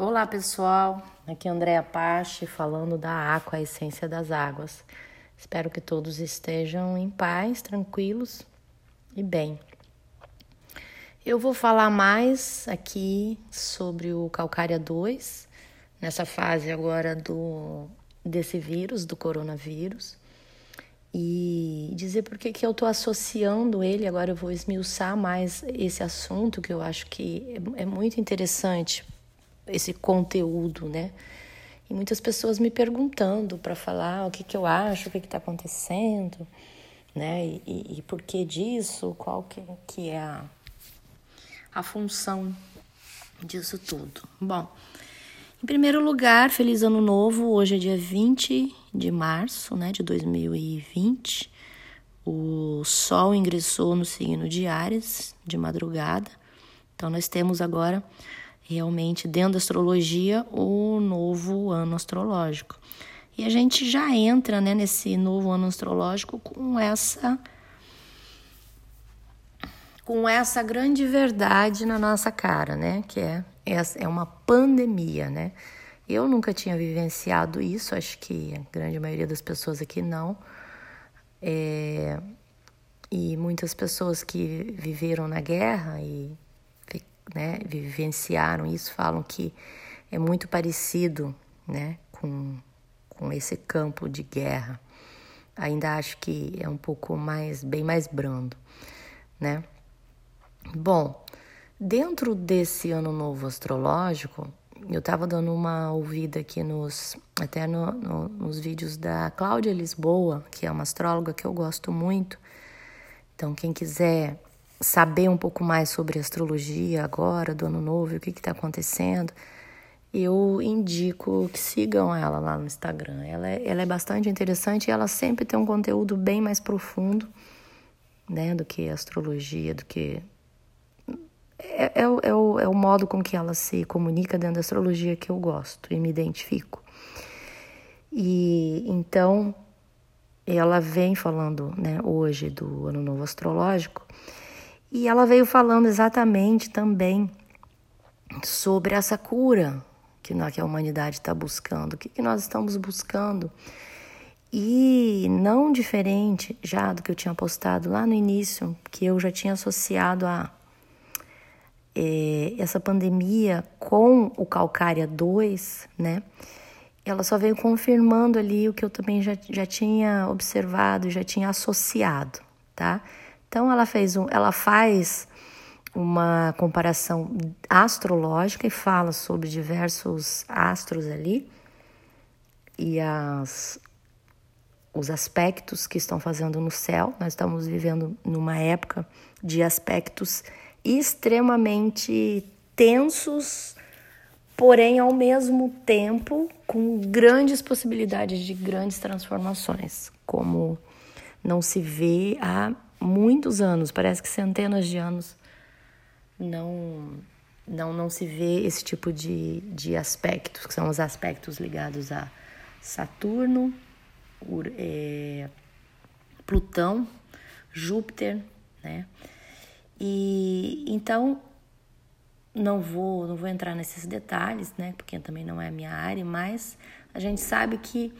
Olá pessoal, aqui é Andréa Pache falando da Aqua, a essência das águas. Espero que todos estejam em paz, tranquilos e bem. Eu vou falar mais aqui sobre o Calcária 2, nessa fase agora do desse vírus, do coronavírus, e dizer por que eu estou associando ele. Agora eu vou esmiuçar mais esse assunto que eu acho que é, é muito interessante esse conteúdo, né? E muitas pessoas me perguntando para falar o que, que eu acho, o que está acontecendo, né? E, e, e, por que disso, qual que, que é a, a função disso tudo. Bom, em primeiro lugar, feliz ano novo. Hoje é dia 20 de março, né, de 2020. O Sol ingressou no signo de Ares de madrugada. Então, nós temos agora realmente dentro da astrologia o novo ano astrológico. E a gente já entra né, nesse novo ano astrológico com essa com essa grande verdade na nossa cara, né? Que é, é uma pandemia, né? Eu nunca tinha vivenciado isso, acho que a grande maioria das pessoas aqui não. É, e muitas pessoas que viveram na guerra e né, vivenciaram isso, falam que é muito parecido né, com, com esse campo de guerra. Ainda acho que é um pouco mais, bem mais brando, né? Bom, dentro desse ano novo astrológico, eu estava dando uma ouvida aqui nos até no, no, nos vídeos da Cláudia Lisboa, que é uma astróloga que eu gosto muito. Então, quem quiser saber um pouco mais sobre astrologia agora, do ano novo, o que está acontecendo, eu indico que sigam ela lá no Instagram. Ela é, ela é bastante interessante e ela sempre tem um conteúdo bem mais profundo né, do que astrologia, do que. É, é, é, o, é o modo com que ela se comunica dentro da astrologia que eu gosto e me identifico. E então ela vem falando né, hoje do ano novo astrológico e ela veio falando exatamente também sobre essa cura que a humanidade está buscando, o que, que nós estamos buscando. E não diferente já do que eu tinha postado lá no início, que eu já tinha associado a é, essa pandemia com o Calcária 2, né? Ela só veio confirmando ali o que eu também já, já tinha observado, já tinha associado, tá? Então ela fez um, ela faz uma comparação astrológica e fala sobre diversos astros ali e as os aspectos que estão fazendo no céu. Nós estamos vivendo numa época de aspectos extremamente tensos, porém ao mesmo tempo com grandes possibilidades de grandes transformações, como não se vê há muitos anos, parece que centenas de anos, não não não se vê esse tipo de, de aspectos, que são os aspectos ligados a Saturno, Ur, é, Plutão, Júpiter, né? E então não vou não vou entrar nesses detalhes, né? Porque também não é a minha área, mas a gente sabe que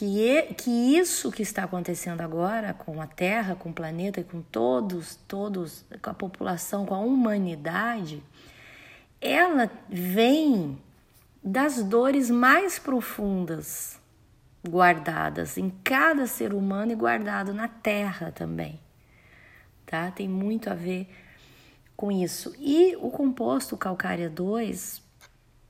que, que isso que está acontecendo agora com a Terra, com o planeta e com todos, todos, com a população, com a humanidade, ela vem das dores mais profundas guardadas em cada ser humano e guardado na Terra também, tá? Tem muito a ver com isso. E o composto calcária 2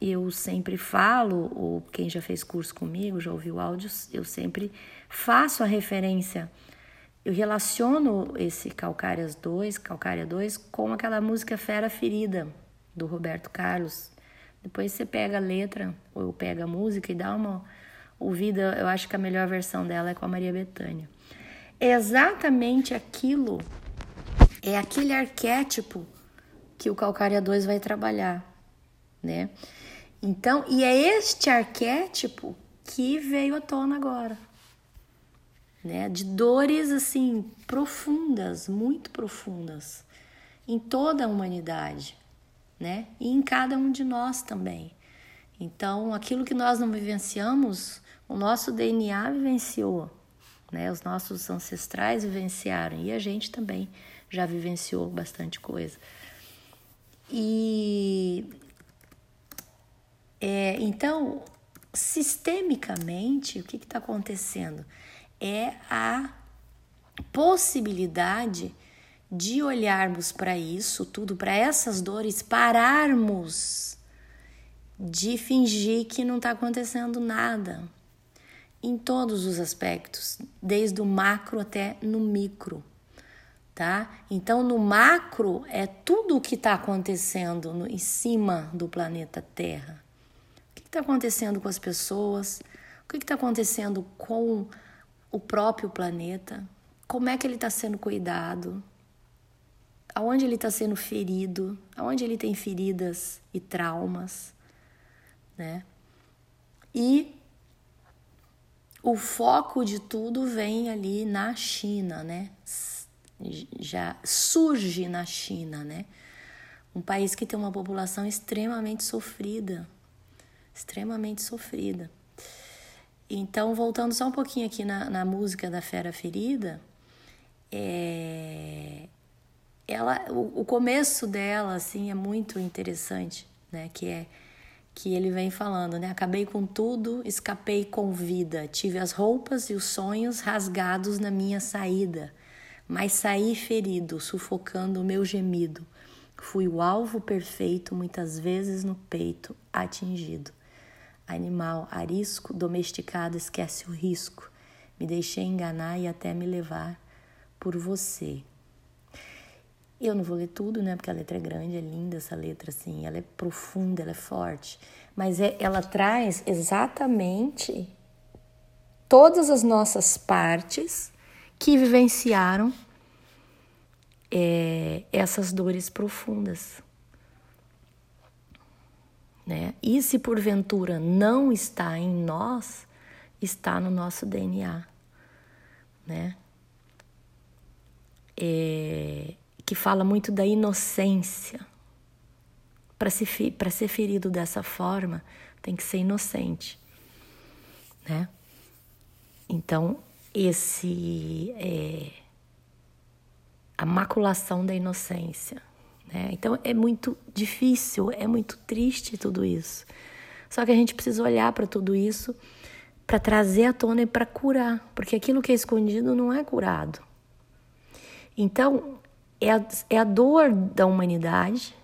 eu sempre falo, ou quem já fez curso comigo, já ouviu áudios, eu sempre faço a referência. Eu relaciono esse Calcárias 2, Calcária 2, com aquela música Fera Ferida, do Roberto Carlos. Depois você pega a letra, ou pega a música e dá uma ouvida. Eu acho que a melhor versão dela é com a Maria Bethânia. É exatamente aquilo, é aquele arquétipo que o Calcária 2 vai trabalhar, né? Então, e é este arquétipo que veio à tona agora, né? De dores assim profundas, muito profundas, em toda a humanidade, né? E em cada um de nós também. Então, aquilo que nós não vivenciamos, o nosso DNA vivenciou, né? Os nossos ancestrais vivenciaram e a gente também já vivenciou bastante coisa. E é, então, sistemicamente, o que está acontecendo? É a possibilidade de olharmos para isso tudo, para essas dores, pararmos de fingir que não está acontecendo nada em todos os aspectos, desde o macro até no micro, tá? Então, no macro é tudo o que está acontecendo no, em cima do planeta Terra. Está acontecendo com as pessoas? O que está acontecendo com o próprio planeta? Como é que ele está sendo cuidado? aonde ele está sendo ferido, aonde ele tem feridas e traumas, né? E o foco de tudo vem ali na China, né? Já surge na China, né? Um país que tem uma população extremamente sofrida, extremamente sofrida. Então, voltando só um pouquinho aqui na, na música da Fera Ferida, é, ela, o, o começo dela assim é muito interessante, né? Que é que ele vem falando, né? Acabei com tudo, escapei com vida, tive as roupas e os sonhos rasgados na minha saída, mas saí ferido, sufocando o meu gemido. Fui o alvo perfeito, muitas vezes no peito, atingido. Animal arisco, domesticado, esquece o risco. Me deixei enganar e até me levar por você. Eu não vou ler tudo, né? Porque a letra é grande, é linda essa letra, assim. Ela é profunda, ela é forte. Mas é, ela traz exatamente todas as nossas partes que vivenciaram é, essas dores profundas. Né? E se porventura não está em nós, está no nosso DNA. Né? É, que fala muito da inocência. Para ser, ser ferido dessa forma, tem que ser inocente, né? Então, esse é a maculação da inocência, né? Então, é muito difícil, é muito triste tudo isso. Só que a gente precisa olhar para tudo isso para trazer à tona e para curar, porque aquilo que é escondido não é curado. Então, é a, é a dor da humanidade,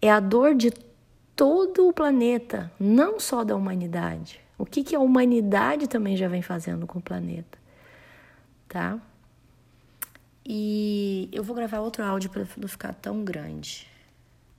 é a dor de todo o planeta, não só da humanidade. O que, que a humanidade também já vem fazendo com o planeta, tá? E eu vou gravar outro áudio para não ficar tão grande.